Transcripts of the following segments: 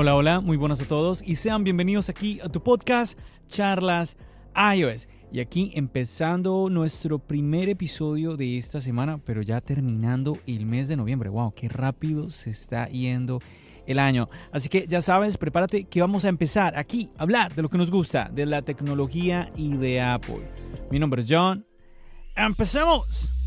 Hola, hola, muy buenas a todos y sean bienvenidos aquí a tu podcast Charlas iOS. Y aquí empezando nuestro primer episodio de esta semana, pero ya terminando el mes de noviembre. ¡Wow! ¡Qué rápido se está yendo el año! Así que ya sabes, prepárate que vamos a empezar aquí a hablar de lo que nos gusta, de la tecnología y de Apple. Mi nombre es John. ¡Empecemos!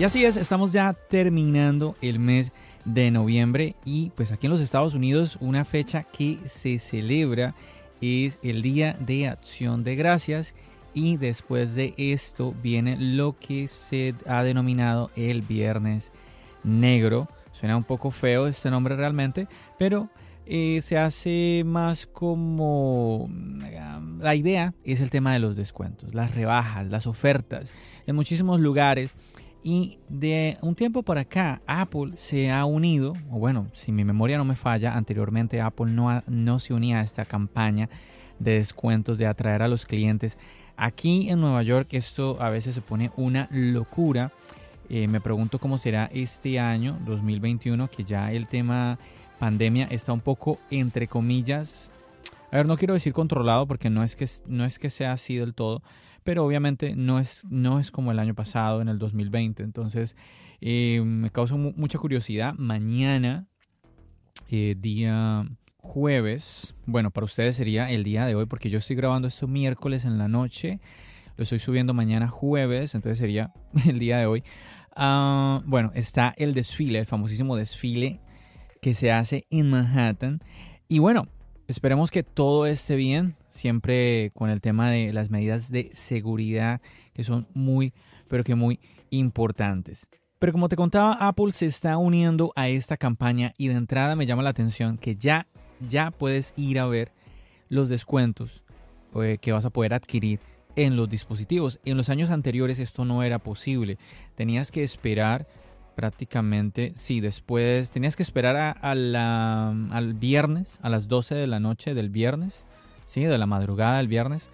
Y así es, estamos ya terminando el mes de noviembre y pues aquí en los Estados Unidos una fecha que se celebra es el Día de Acción de Gracias y después de esto viene lo que se ha denominado el Viernes Negro. Suena un poco feo este nombre realmente, pero eh, se hace más como... La idea es el tema de los descuentos, las rebajas, las ofertas. En muchísimos lugares y de un tiempo por acá, Apple se ha unido, o bueno, si mi memoria no me falla, anteriormente Apple no, no se unía a esta campaña de descuentos, de atraer a los clientes. Aquí en Nueva York esto a veces se pone una locura. Eh, me pregunto cómo será este año 2021, que ya el tema pandemia está un poco entre comillas. A ver, no quiero decir controlado porque no es que, no es que sea así del todo, pero obviamente no es, no es como el año pasado, en el 2020. Entonces, eh, me causa mucha curiosidad. Mañana, eh, día jueves, bueno, para ustedes sería el día de hoy, porque yo estoy grabando esto miércoles en la noche, lo estoy subiendo mañana jueves, entonces sería el día de hoy. Ah, bueno, está el desfile, el famosísimo desfile que se hace en Manhattan. Y bueno, Esperemos que todo esté bien, siempre con el tema de las medidas de seguridad que son muy, pero que muy importantes. Pero como te contaba, Apple se está uniendo a esta campaña y de entrada me llama la atención que ya, ya puedes ir a ver los descuentos eh, que vas a poder adquirir en los dispositivos. En los años anteriores esto no era posible. Tenías que esperar prácticamente, sí, después tenías que esperar a, al viernes, a las 12 de la noche del viernes, sí, de la madrugada del viernes,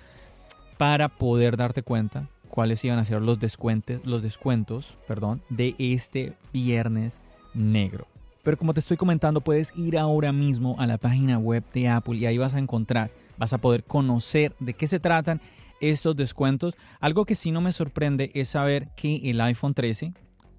para poder darte cuenta cuáles iban a ser los descuentos, los descuentos, perdón, de este viernes negro. Pero como te estoy comentando, puedes ir ahora mismo a la página web de Apple y ahí vas a encontrar, vas a poder conocer de qué se tratan estos descuentos. Algo que sí no me sorprende es saber que el iPhone 13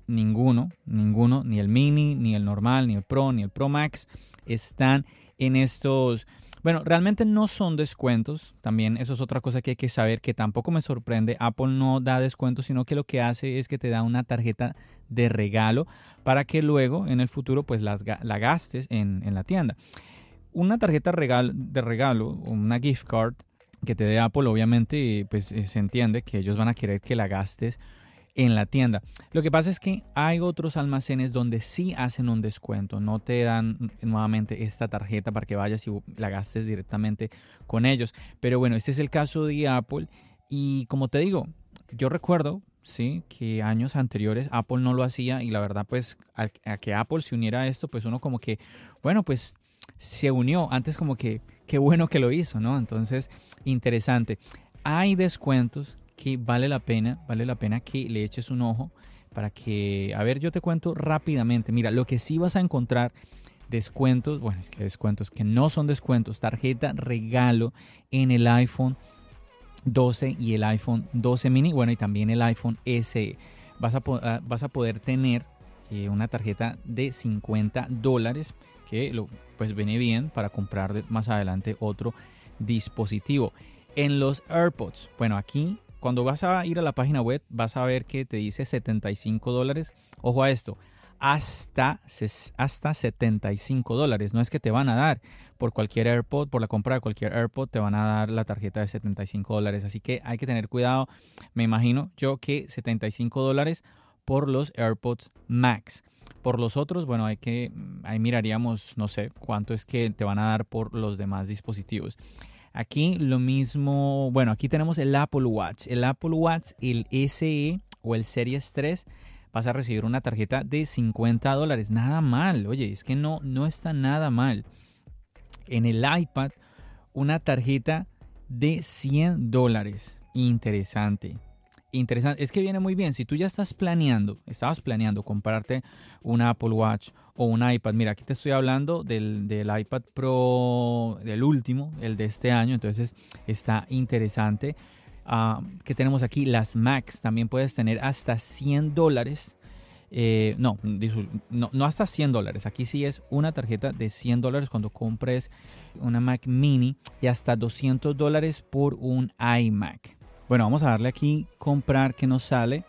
ninguno, ninguno, ni el mini, ni el normal, ni el Pro, ni el Pro Max están en estos... Bueno, realmente no son descuentos, también eso es otra cosa que hay que saber, que tampoco me sorprende, Apple no da descuentos, sino que lo que hace es que te da una tarjeta de regalo para que luego en el futuro pues la gastes en, en la tienda. Una tarjeta de regalo, una gift card que te dé Apple, obviamente pues eh, se entiende que ellos van a querer que la gastes en la tienda. Lo que pasa es que hay otros almacenes donde sí hacen un descuento, no te dan nuevamente esta tarjeta para que vayas y la gastes directamente con ellos. Pero bueno, este es el caso de Apple y como te digo, yo recuerdo, sí, que años anteriores Apple no lo hacía y la verdad pues a, que Apple se uniera a esto, pues uno como que, bueno, pues se unió, antes como que, qué bueno que lo hizo, ¿no? Entonces, interesante. Hay descuentos que vale la pena, vale la pena que le eches un ojo para que, a ver, yo te cuento rápidamente. Mira, lo que sí vas a encontrar descuentos, bueno, es que descuentos que no son descuentos, tarjeta regalo en el iPhone 12 y el iPhone 12 mini, bueno, y también el iPhone SE. Vas a, ah, vas a poder tener eh, una tarjeta de 50 dólares que lo, pues viene bien para comprar más adelante otro dispositivo. En los AirPods, bueno, aquí cuando vas a ir a la página web, vas a ver que te dice 75 dólares. Ojo a esto, hasta, hasta 75 dólares. No es que te van a dar por cualquier AirPod, por la compra de cualquier AirPod, te van a dar la tarjeta de 75 dólares. Así que hay que tener cuidado. Me imagino yo que 75 dólares por los AirPods Max. Por los otros, bueno, hay que, ahí miraríamos, no sé, cuánto es que te van a dar por los demás dispositivos. Aquí lo mismo, bueno, aquí tenemos el Apple Watch. El Apple Watch, el SE o el Series 3, vas a recibir una tarjeta de 50 dólares. Nada mal, oye, es que no, no está nada mal. En el iPad, una tarjeta de 100 dólares. Interesante interesante. Es que viene muy bien. Si tú ya estás planeando, estabas planeando comprarte un Apple Watch o un iPad. Mira, aquí te estoy hablando del, iPad Pro, del último, el de este año. Entonces está interesante. Uh, que tenemos aquí? Las Macs. También puedes tener hasta 100 dólares. Eh, no, no, no, hasta 100 dólares. Aquí sí es una tarjeta de 100 dólares cuando compres una Mac mini y hasta 200 dólares por un iMac. Bueno, vamos a darle aquí comprar que nos sale.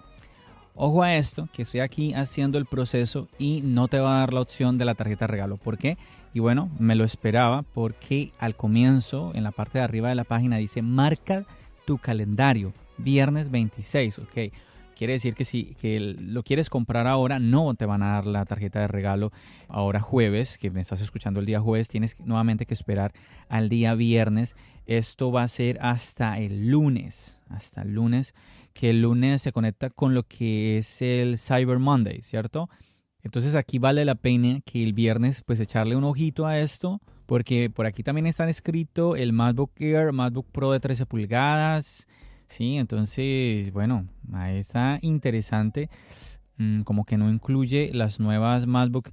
Ojo a esto, que estoy aquí haciendo el proceso y no te va a dar la opción de la tarjeta regalo. ¿Por qué? Y bueno, me lo esperaba porque al comienzo, en la parte de arriba de la página, dice marca tu calendario, viernes 26, ¿ok? Quiere decir que si que lo quieres comprar ahora, no te van a dar la tarjeta de regalo ahora jueves, que me estás escuchando el día jueves, tienes nuevamente que esperar al día viernes. Esto va a ser hasta el lunes, hasta el lunes, que el lunes se conecta con lo que es el Cyber Monday, ¿cierto? Entonces aquí vale la pena que el viernes pues echarle un ojito a esto, porque por aquí también están escrito el MacBook Air, MacBook Pro de 13 pulgadas, Sí, entonces, bueno, ahí está interesante. Mm, como que no incluye las nuevas MacBook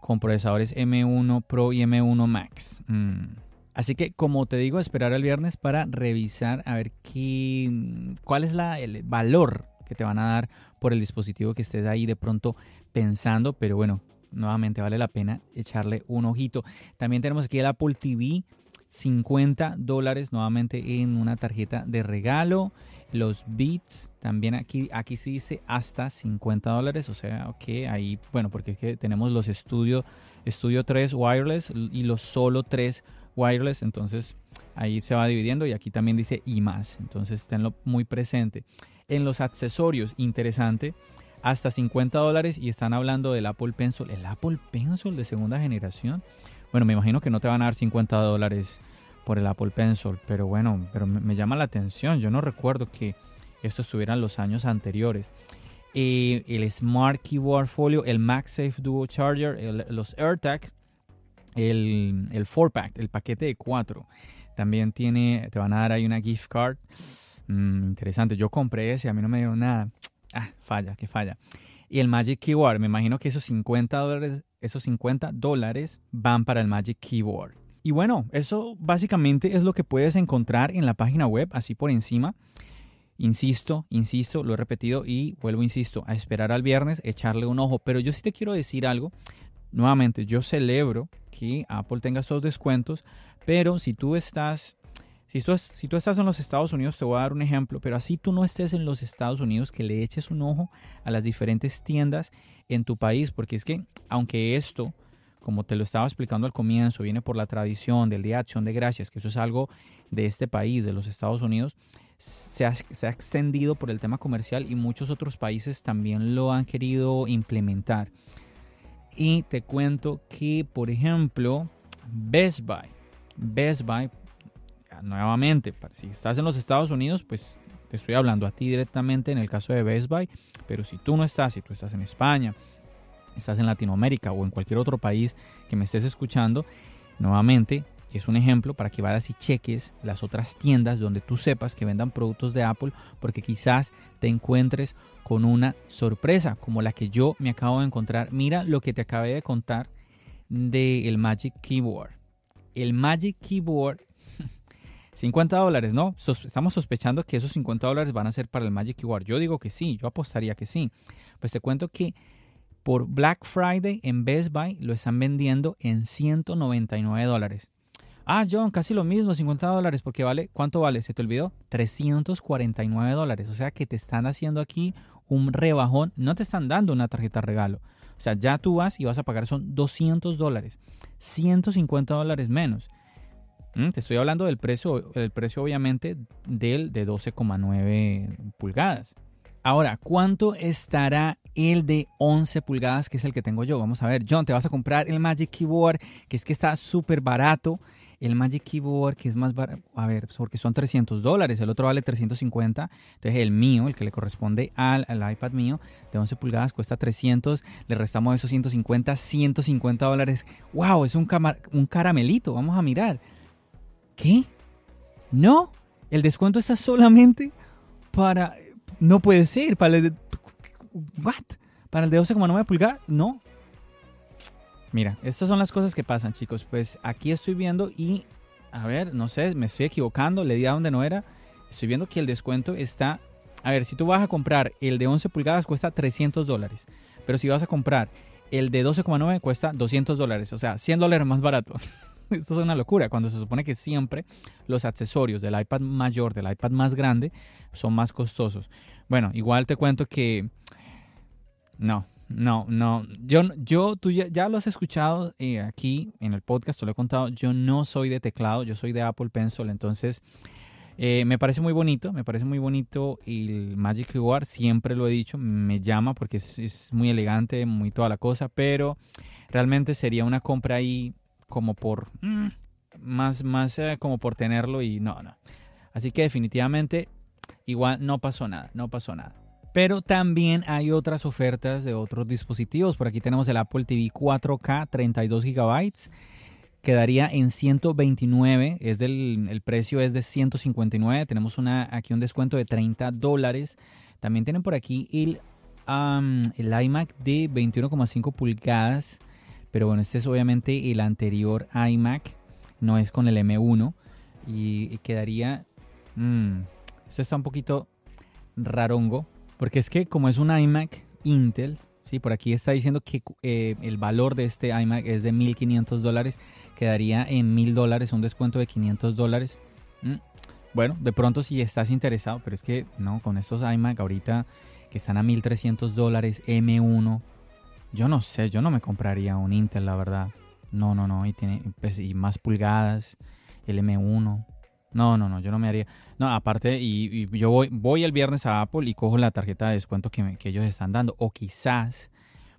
con procesadores M1 Pro y M1 Max. Mm. Así que, como te digo, esperar el viernes para revisar a ver qué, mm, cuál es la, el valor que te van a dar por el dispositivo que estés ahí de pronto pensando. Pero bueno, nuevamente vale la pena echarle un ojito. También tenemos aquí el Apple TV 50 dólares nuevamente en una tarjeta de regalo. Los Beats también aquí, aquí sí dice hasta 50 dólares. O sea, ok, ahí, bueno, porque es que tenemos los Studio, Studio 3 wireless y los solo 3 wireless. Entonces ahí se va dividiendo y aquí también dice y más. Entonces tenlo muy presente. En los accesorios, interesante, hasta 50 dólares y están hablando del Apple Pencil. El Apple Pencil de segunda generación. Bueno, me imagino que no te van a dar 50 dólares por el Apple Pencil, pero bueno, pero me, llama la atención. Yo no recuerdo que esto estuviera los años anteriores. Eh, el Smart Keyboard Folio, el MagSafe Duo Charger, los AirTag, el, el 4-pack, el paquete de 4. También tiene, te van a dar ahí una gift card. Mm, interesante, yo compré ese, a mí no me dieron nada. Ah, falla, que falla. Y el Magic Keyboard, me imagino que esos 50 dólares esos 50 dólares van para el Magic Keyboard. Y bueno, eso básicamente es lo que puedes encontrar en la página web, así por encima. Insisto, insisto, lo he repetido y vuelvo, insisto, a esperar al viernes, echarle un ojo. Pero yo sí te quiero decir algo. Nuevamente, yo celebro que Apple tenga estos descuentos, pero si tú estás si tú, si tú, estás en los Estados Unidos, te voy a dar un ejemplo, pero así tú no estés en los Estados Unidos, que le eches un ojo a las diferentes tiendas en tu país, porque es que aunque esto, como te lo estaba explicando al comienzo, viene por la tradición del Día de Acción de Gracias, que eso es algo de este país, de los Estados Unidos, se ha, se ha extendido por el tema comercial y muchos otros países también lo han querido implementar. Y te cuento que, por ejemplo, Best Buy, Best Buy nuevamente, si estás en los Estados Unidos, pues te estoy hablando a ti directamente en el caso de Best Buy, pero si tú no estás, si tú estás en España, estás en Latinoamérica o en cualquier otro país que me estés escuchando, nuevamente es un ejemplo para que vayas y cheques las otras tiendas donde tú sepas que vendan productos de Apple, porque quizás te encuentres con una sorpresa como la que yo me acabo de encontrar. Mira lo que te acabé de contar del Magic Keyboard. El Magic Keyboard 50 dólares, ¿no? estamos sospechando que esos 50 dólares van a ser para el Magic Keyboard. Yo digo que sí, yo apostaría que sí. Pues te cuento que por Black Friday en Best Buy lo están vendiendo en 199 dólares. Ah, John, casi lo mismo, 50 dólares, porque vale, ¿cuánto vale? ¿Se te olvidó? 349 dólares. O sea que te están haciendo aquí un rebajón. No te están dando una tarjeta regalo. O sea, ya tú vas y vas a pagar son 200 dólares. 150 dólares menos. Mm, te estoy hablando del precio, el precio obviamente del de 12,9 pulgadas. Ahora, ¿cuánto estará el de 11 pulgadas, que es el que tengo yo? Vamos a ver, John, te vas a comprar el Magic Keyboard, que es que está súper barato. el Magic Keyboard, que es más barato, a ver, porque son 300 dólares, el otro vale 350, entonces el mío, el que le corresponde al, iPad mío de 11 pulgadas, cuesta 300, le restamos esos 150, 150 dólares. ¡Wow! Es un, un caramelito, vamos a mirar. ¿Qué? No, el descuento está solamente para... No puede ser, para el de... ¿What? Para el de 12,9 pulgadas, no. Mira, estas son las cosas que pasan, chicos. Pues aquí estoy viendo y, a ver, no sé, me estoy equivocando, le di a donde no era. Estoy viendo que el descuento está... A ver, si tú vas a comprar el de 11 pulgadas cuesta 300 dólares. Pero si vas a comprar el de 12,9 cuesta 200 dólares. O sea, 100 dólares más barato. Esto es una locura, cuando se supone que siempre los accesorios del iPad mayor, del iPad más grande, son más costosos. Bueno, igual te cuento que... No, no, no. Yo, yo tú ya, lo has escuchado eh, aquí en el podcast, te lo he contado. Yo no soy de teclado, yo soy de Apple Pencil. Entonces, eh, me parece muy bonito, me parece muy bonito el Magic Keyboard. Siempre lo he dicho, me llama porque es, muy elegante, muy toda la cosa. Pero realmente sería una compra ahí como por. Mm, más, más eh, como por tenerlo y no, no. Así que definitivamente, igual no pasó nada, no pasó nada. Pero también hay otras ofertas de otros dispositivos. Por aquí tenemos el Apple TV 4K 32 GB. Quedaría en 129. Es del, el precio es de 159. Tenemos una, aquí un descuento de 30 dólares. También tienen por aquí el, el iMac de 21,5 pulgadas. Pero bueno, este es obviamente el anterior iMac. No es con el M1. Y, quedaría... Mmm, esto está un poquito rarongo porque es que como es un iMac Intel, ¿sí? por aquí está diciendo que eh, el valor de este iMac es de 1.500 dólares, quedaría en 1.000 dólares, un descuento de 500 dólares. Mm, bueno, de pronto si estás interesado, pero es que no, con estos iMac ahorita que están a 1.300 dólares, M1, yo no sé, yo no me compraría un Intel, la verdad. No, no, no, y tiene pues, y más pulgadas, el M1. No, no, no, yo no me haría. No, aparte, y, yo voy, voy el viernes a Apple y cojo la tarjeta de descuento que, que ellos están dando. O quizás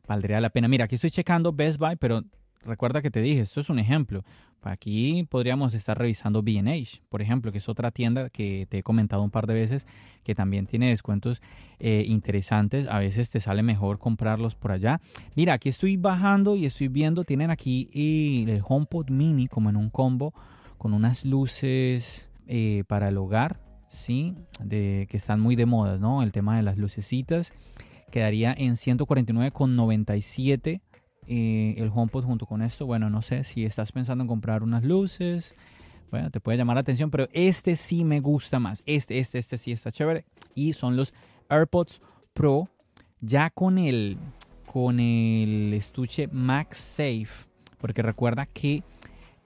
valdría la pena. Mira, aquí estoy checando Best Buy, pero recuerda que te dije, esto es un ejemplo. Aquí podríamos estar revisando BH, por ejemplo, que es otra tienda que te he comentado un par de veces, que también tiene descuentos eh, interesantes. A veces te sale mejor comprarlos por allá. Mira, aquí estoy bajando y estoy viendo, tienen aquí el HomePod Mini como en un combo con unas luces eh, para el hogar, ¿sí? De, que están muy de moda, ¿no? El tema de las lucecitas. Quedaría en 149,97 eh, el HomePod junto con esto. Bueno, no sé si estás pensando en comprar unas luces. Bueno, te puede llamar la atención, pero este sí me gusta más. Este, este, este sí está chévere. Y son los AirPods Pro. Ya con el, con el estuche MagSafe. Porque recuerda que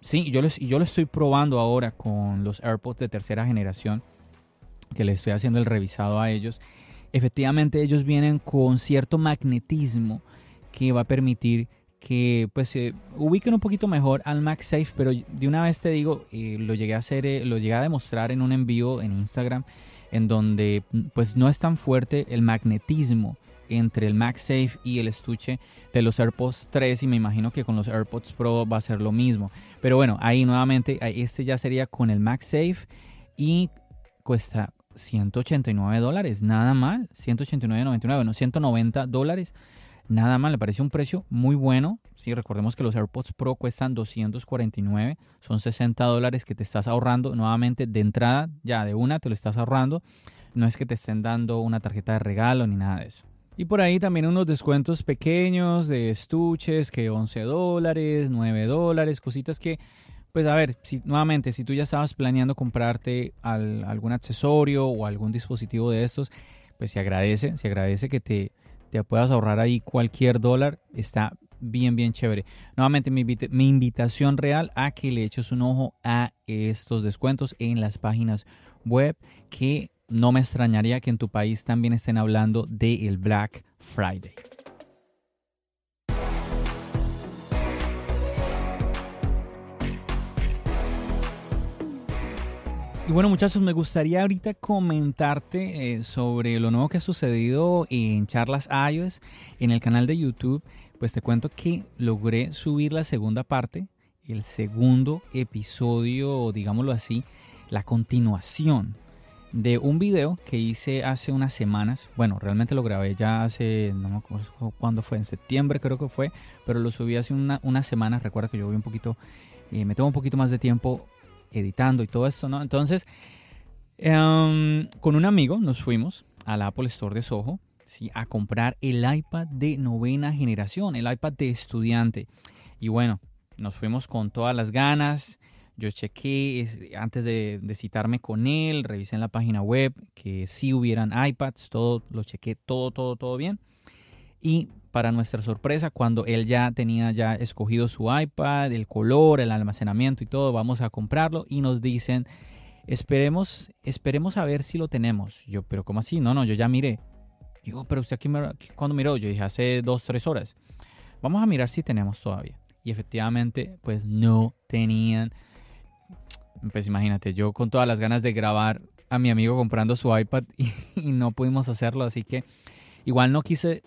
Sí, yo, les, yo lo estoy probando ahora con los AirPods de tercera generación, que le estoy haciendo el revisado a ellos. Efectivamente, ellos vienen con cierto magnetismo que va a permitir que pues ubiquen un poquito mejor al MagSafe, pero de una vez te digo, eh, lo llegué a hacer, eh, lo llegué a demostrar en un envío en Instagram, en donde pues no es tan fuerte el magnetismo entre el MagSafe y el estuche de los AirPods 3 y me imagino que con los AirPods Pro va a ser lo mismo. Pero bueno, ahí nuevamente, este ya sería con el MagSafe y cuesta 189 dólares, nada mal, 189.99, bueno, 190 dólares, nada mal, le parece un precio muy bueno. Sí, recordemos que los AirPods Pro cuestan 249, son 60 dólares que te estás ahorrando nuevamente de entrada, ya de una te lo estás ahorrando. No es que te estén dando una tarjeta de regalo ni nada de eso. Y por ahí también unos descuentos pequeños de estuches, que 11 dólares, 9 dólares, cositas que, pues a ver, si, nuevamente, si tú ya estabas planeando comprarte algún accesorio o algún dispositivo de estos, pues se agradece, se agradece que te, te puedas ahorrar ahí cualquier dólar, está bien, bien chévere. Nuevamente mi, invitación real a que le eches un ojo a estos descuentos en las páginas web que no me extrañaría que en tu país también estén hablando del el Black Friday. Y bueno muchachos, me gustaría ahorita comentarte eh, sobre lo nuevo que ha sucedido en charlas iOS en el canal de YouTube. Pues te cuento que logré subir la segunda parte el segundo episodio, digámoslo así, la continuación de un video que hice hace unas semanas. Bueno, realmente lo grabé ya hace, no me acuerdo cuándo fue, en septiembre creo que fue, pero lo subí hace una, unas semanas. Recuerda que yo voy un poquito, eh, me tomo un poquito más de tiempo editando y todo esto, ¿no? Entonces, em, con un amigo nos fuimos al Apple Store de Soho ¿sí? a comprar el iPad de novena generación, el iPad de estudiante. Y bueno, nos fuimos con todas las ganas. Yo chequé antes de, citarme con él, revisé en la página web que sí hubieran iPads, todo lo chequé, todo, todo, todo bien. Y para nuestra sorpresa, cuando él ya tenía ya escogido su iPad, el color, el almacenamiento y todo, vamos a comprarlo y nos dicen, esperemos, esperemos a ver si lo tenemos. Yo, pero ¿cómo así? No, no, yo ya miré. Digo, pero usted aquí, cuando miró, yo dije hace dos, tres horas. Vamos a mirar si tenemos todavía. Y efectivamente, pues no tenían. Pues imagínate, yo con todas las ganas de grabar a mi amigo comprando su iPad y, no pudimos hacerlo. Así que igual no quise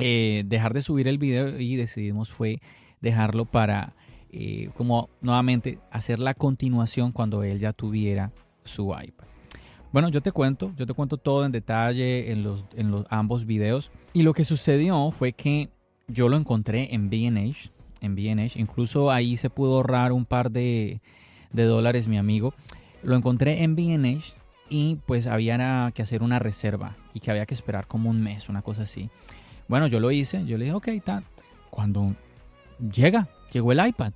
eh, dejar de subir el video y decidimos fue dejarlo para eh, como nuevamente hacer la continuación cuando él ya tuviera su iPad. Bueno, yo te cuento, yo te cuento todo en detalle en los, en los ambos videos. Y lo que sucedió fue que yo lo encontré en B&H, en B&H, incluso ahí se pudo ahorrar un par de, de dólares mi amigo. Lo encontré en B&H y pues había que hacer una reserva y que había que esperar como un mes, una cosa así. Bueno, yo lo hice, yo le dije, ok, tal. Cuando llega, llegó el iPad,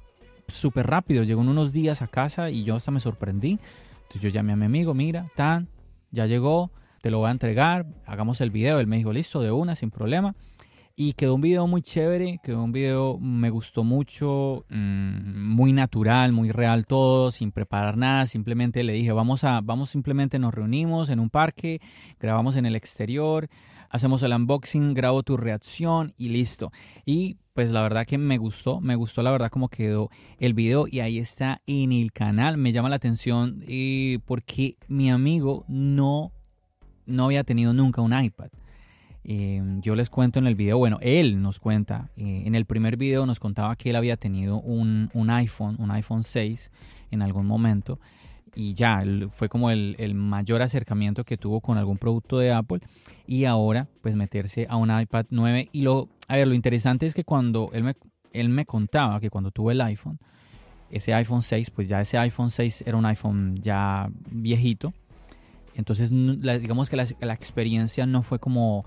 súper rápido, llegó en unos días a casa y yo hasta me sorprendí. Entonces yo llamé a mi amigo, mira, tan, ya llegó, te lo voy a entregar, hagamos el video. Él me dijo, listo, de una, sin problema. Y quedó un video muy chévere, quedó un video, me gustó mucho, mm, muy natural, muy real todo, sin preparar nada, simplemente le dije, vamos a, vamos simplemente nos reunimos en un parque, grabamos en el exterior, hacemos el unboxing, grabo tu reacción y listo. Y pues la verdad que me gustó, me gustó la verdad como quedó el video y ahí está en el canal. Me llama la atención eh, porque mi amigo no, no había tenido nunca un iPad. Eh, yo les cuento en el video, bueno, él nos cuenta, eh, en el primer video nos contaba que él había tenido un, un iPhone, un iPhone 6 en algún momento y ya, fue como el, el, mayor acercamiento que tuvo con algún producto de Apple. Y ahora pues meterse a un iPad 9 y lo, a ver, lo interesante es que cuando él me, él me contaba que cuando tuvo el iPhone, ese iPhone 6, pues ya ese iPhone 6 era un iPhone ya viejito, entonces digamos que la, la experiencia no fue como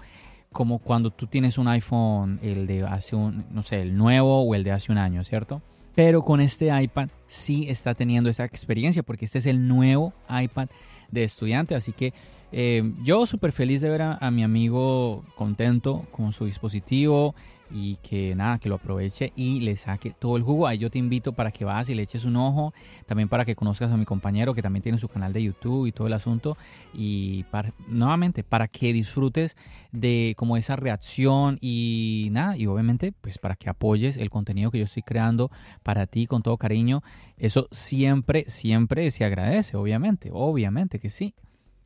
como cuando tú tienes un iPhone, el de hace un, no sé, el nuevo o el de hace un año, ¿cierto? Pero con este iPad sí está teniendo esa experiencia porque este es el nuevo iPad de estudiante. Así que eh, yo súper feliz de ver a, mi amigo contento con su dispositivo y que nada, que lo aproveche y le saque todo el jugo. Ahí yo te invito para que vas y le eches un ojo, también para que conozcas a mi compañero que también tiene su canal de YouTube y todo el asunto. Y nuevamente, para que disfrutes de como esa reacción y nada, y obviamente pues para que apoyes el contenido que yo estoy creando para ti con todo cariño. Eso siempre, siempre se agradece, obviamente, obviamente que sí.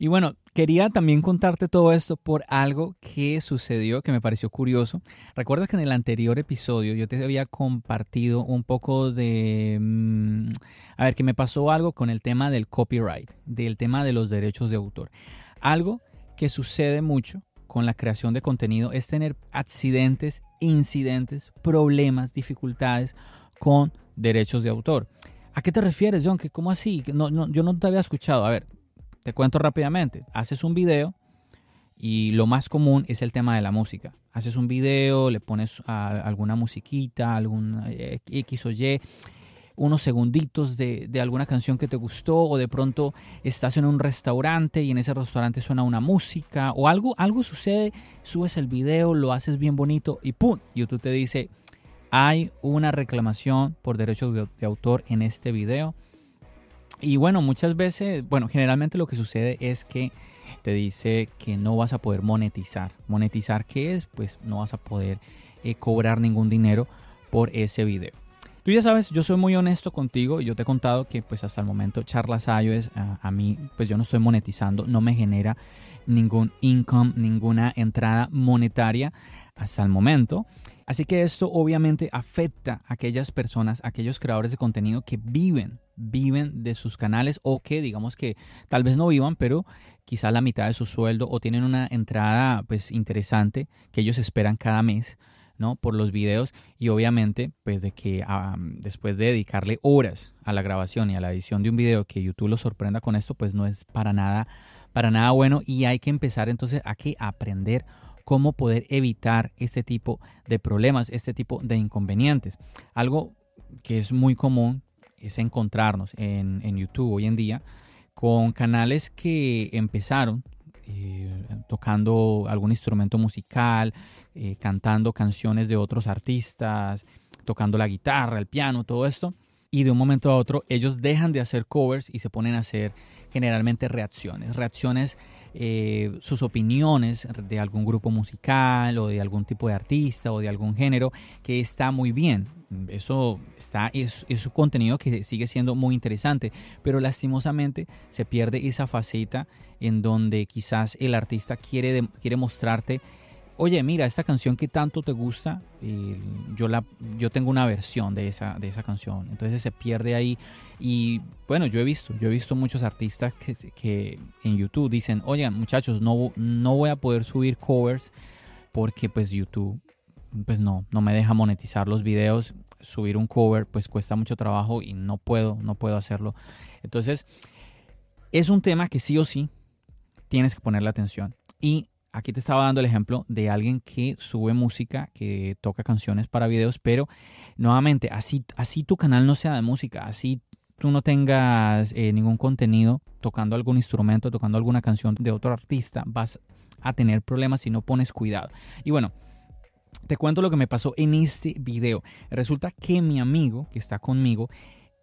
Y bueno, quería también contarte todo esto por algo que sucedió que me pareció curioso. Recuerda que en el anterior episodio yo te había compartido un poco de... Mm, a ver, que me pasó algo con el tema del copyright, del tema de los derechos de autor. Algo que sucede mucho con la creación de contenido es tener accidentes, incidentes, problemas, dificultades con derechos de autor. ¿A qué te refieres, John? ¿Cómo así? No, no, yo no te había escuchado. A ver, te cuento rápidamente. Haces un video y lo más común es el tema de la música. Haces un video, le pones alguna musiquita, algún eh, X o Y, unos segunditos de, de, alguna canción que te gustó o de pronto estás en un restaurante y en ese restaurante suena una música o algo, algo sucede, subes el video, lo haces bien bonito y ¡pum! YouTube te dice, hay una reclamación por derechos de autor en este video y bueno, muchas veces, bueno, generalmente lo que sucede es que te dice que no vas a poder monetizar. ¿Monetizar qué es? Pues no vas a poder eh, cobrar ningún dinero por ese video. Tú ya sabes, yo soy muy honesto contigo y yo te he contado que pues hasta el momento Charlas iOS a, a mí pues yo no estoy monetizando, no me genera ningún income, ninguna entrada monetaria hasta el momento. Así que esto obviamente afecta a aquellas personas, a aquellos creadores de contenido que viven, viven de sus canales o que digamos que tal vez no vivan, pero quizá la mitad de su sueldo o tienen una entrada pues interesante que ellos esperan cada mes. ¿no? por los videos y obviamente pues de que después de dedicarle horas a la grabación y a la edición de un video que YouTube lo sorprenda con esto pues no es para nada para nada bueno y hay que empezar entonces a que aprender cómo poder evitar este tipo de problemas, este tipo de inconvenientes. Algo que es muy común es encontrarnos en, YouTube hoy en día con canales que empezaron eh, tocando algún instrumento musical, eh, cantando canciones de otros artistas, tocando la guitarra, el piano, todo esto. Y de un momento a otro ellos dejan de hacer covers y se ponen a hacer generalmente reacciones, reacciones eh, sus opiniones de algún grupo musical o de algún tipo de artista o de algún género que está muy bien. Eso está, es, es su contenido que sigue siendo muy interesante, pero lastimosamente se pierde esa faceta en donde quizás el artista quiere, quiere mostrarte oye, mira, esta canción que tanto te gusta, yo, la, yo tengo una versión de esa, de esa canción. Entonces se pierde ahí. Y bueno, yo he visto, yo he visto muchos artistas que, en YouTube dicen, oye, muchachos, no, no voy a poder subir covers porque pues YouTube pues no, no me deja monetizar los videos. Subir un cover pues cuesta mucho trabajo y no puedo, no puedo hacerlo. Entonces, es un tema que sí o sí tienes que ponerle atención. Y aquí te estaba dando el ejemplo de alguien que sube música, que toca canciones para videos, pero nuevamente, así, así tu canal no sea de música, así tú no tengas eh, ningún contenido tocando algún instrumento, tocando alguna canción de otro artista, vas a tener problemas si no pones cuidado. Y bueno, te cuento lo que me pasó en este video. Resulta que mi amigo que está conmigo,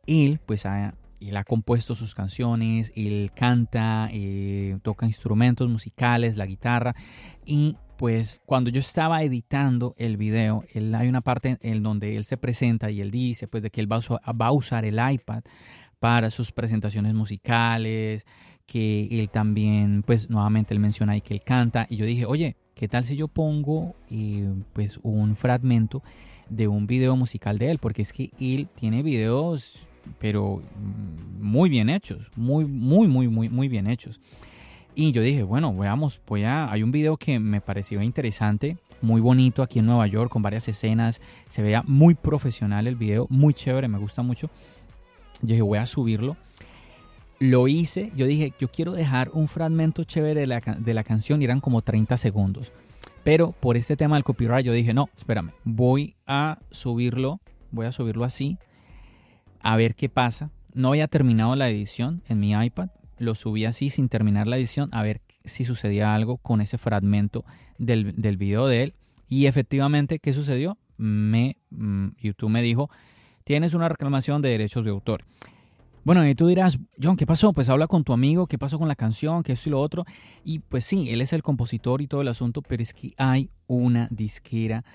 él pues ha él ha compuesto sus canciones, él canta, toca instrumentos musicales, la guitarra y pues cuando yo estaba editando el video, él, hay una parte en donde él se presenta y él dice pues de que él va a, usar el iPad para sus presentaciones musicales, que él también, pues nuevamente él menciona ahí que él canta y yo dije, oye, ¿qué tal si yo pongo eh, pues un fragmento de un video musical de él? Porque es que él tiene videos pero muy bien hechos, muy, muy, muy, muy, muy bien hechos. Y yo dije, bueno, veamos, pues ya hay un video que me pareció interesante, muy bonito aquí en Nueva York, con varias escenas, se veía muy profesional el video, muy chévere, me gusta mucho. Yo dije, voy a subirlo. Lo hice, yo dije, yo quiero dejar un fragmento chévere de la, de la canción y eran como 30 segundos. Pero por este tema del copyright yo dije, no, espérame, voy a subirlo, voy a subirlo así, a ver qué pasa. No había terminado la edición en mi iPad, lo subí así sin terminar la edición a ver si sucedía algo con ese fragmento del, del video de él. Y efectivamente, ¿qué sucedió? Me, mm, YouTube me dijo, tienes una reclamación de derechos de autor. Bueno, y tú dirás, John, ¿qué pasó? Pues habla con tu amigo, ¿qué pasó con la canción? ¿Qué esto y lo otro? Y pues sí, él es el compositor y todo el asunto, pero es que hay una disquera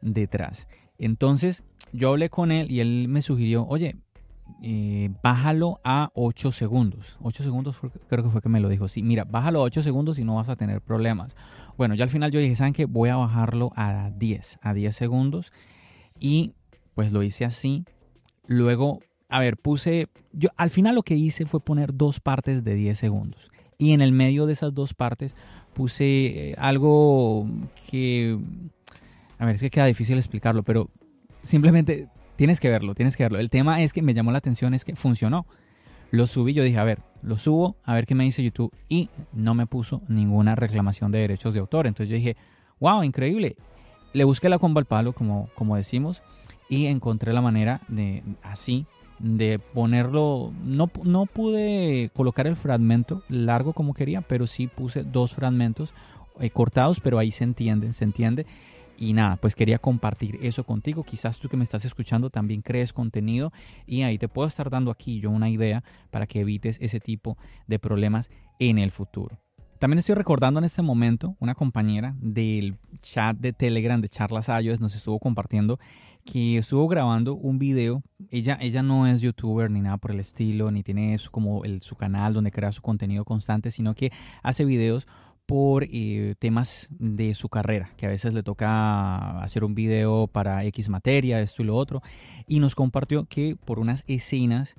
detrás. Entonces, yo hablé con él y él me sugirió, oye, eh, bájalo a 8 segundos. 8 segundos creo que fue que me lo dijo. Sí, mira, bájalo a 8 segundos y no vas a tener problemas. Bueno, ya al final yo dije, ¿saben qué? Voy a bajarlo a 10, a 10 segundos. Y pues lo hice así. Luego, a ver, puse, yo al final lo que hice fue poner dos partes de 10 segundos. Y en el medio de esas dos partes puse eh, algo que, a ver, es que queda difícil explicarlo, pero simplemente Tienes que verlo, tienes que verlo. El tema es que me llamó la atención, es que funcionó. Lo subí, yo dije, a ver, lo subo, a ver qué me dice YouTube. Y no me puso ninguna reclamación de derechos de autor. Entonces yo dije, wow, increíble. Le busqué la comba al palo, como, como decimos, y encontré la manera de así de ponerlo. No, no pude colocar el fragmento largo como quería, pero sí puse dos fragmentos eh, cortados, pero ahí se entiende, se entiende. Y nada, pues quería compartir eso contigo. Quizás tú que me estás escuchando también crees contenido y ahí te puedo estar dando aquí yo una idea para que evites ese tipo de problemas en el futuro. También estoy recordando en este momento una compañera del chat de Telegram de Charlas Ayos nos estuvo compartiendo que estuvo grabando un video. Ella, ella no es youtuber ni nada por el estilo, ni tiene como el, su canal donde crea su contenido constante, sino que hace videos por eh, temas de su carrera, que a veces le toca hacer un video para X materia, esto y lo otro, y nos compartió que por unas escenas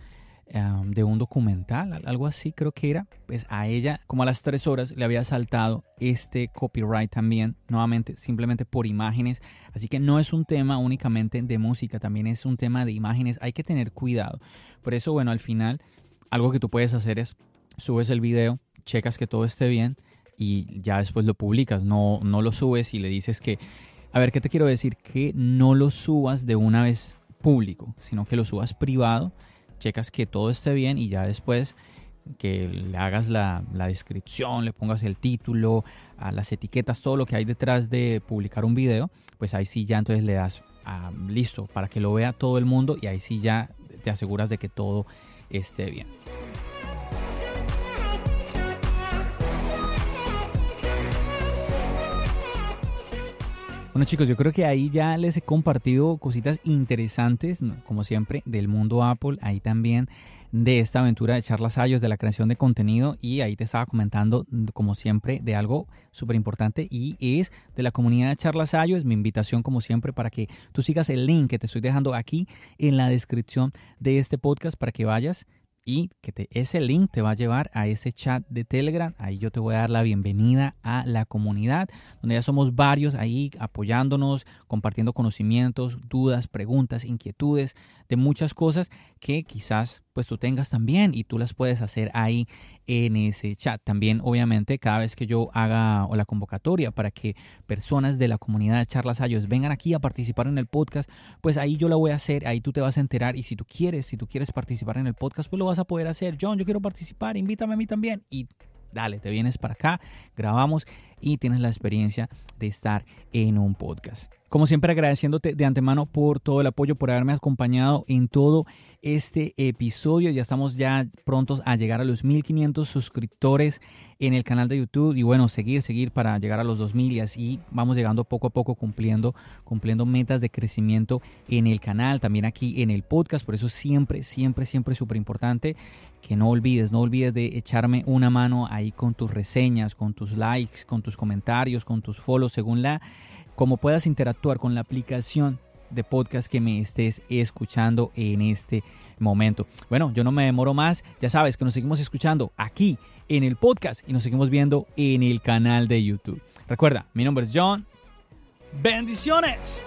de un documental, algo así creo que era, pues a ella como a las tres horas le había saltado este copyright también, nuevamente simplemente por imágenes, así que no es un tema únicamente de música, también es un tema de imágenes, hay que tener cuidado. Por eso, bueno, al final, algo que tú puedes hacer es, subes el video, checas que todo esté bien y ya después lo publicas, no, no lo subes y le dices que, a ver, ¿qué te quiero decir? Que no lo subas de una vez público, sino que lo subas privado checas que todo esté bien y ya después que le hagas la, descripción, le pongas el título, a las etiquetas, todo lo que hay detrás de publicar un video, pues ahí sí ya entonces le das a, listo para que lo vea todo el mundo y ahí sí ya te aseguras de que todo esté bien. Bueno chicos, yo creo que ahí ya les he compartido cositas interesantes, como siempre, del mundo Apple, ahí también de esta aventura de charlas ayos, de la creación de contenido y ahí te estaba comentando, como siempre, de algo súper importante y es de la comunidad de charlas ayos, mi invitación como siempre para que tú sigas el link que te estoy dejando aquí en la descripción de este podcast para que vayas y que te, ese link te va a llevar a ese chat de Telegram. Ahí yo te voy a dar la bienvenida a la comunidad, donde ya somos varios ahí apoyándonos, compartiendo conocimientos, dudas, preguntas, inquietudes de muchas cosas que quizás pues tú tengas también y tú las puedes hacer ahí en ese chat. También obviamente cada vez que yo haga o la convocatoria para que personas de la comunidad de Charlas Ayos vengan aquí a participar en el podcast, pues ahí yo la voy a hacer, ahí tú te vas a enterar y si tú quieres, si tú quieres participar en el podcast, pues lo vas a poder hacer. John, yo quiero participar, invítame a mí también y dale, te vienes para acá, grabamos y tienes la experiencia de estar en un podcast. Como siempre agradeciéndote de antemano por todo el apoyo, por haberme acompañado en todo este episodio. Ya estamos ya prontos a llegar a los 1500 suscriptores en el canal de YouTube y bueno, seguir, seguir para llegar a los 2000 y vamos llegando poco a poco cumpliendo, cumpliendo metas de crecimiento en el canal, también aquí en el podcast. Por eso siempre, siempre, siempre súper importante que no olvides, no olvides de echarme una mano ahí con tus reseñas, con tus likes, con tus comentarios, con tus follows, según la cómo puedas interactuar con la aplicación de podcast que me estés escuchando en este momento. Bueno, yo no me demoro más, ya sabes que nos seguimos escuchando aquí en el podcast y nos seguimos viendo en el canal de YouTube. Recuerda, mi nombre es John. Bendiciones.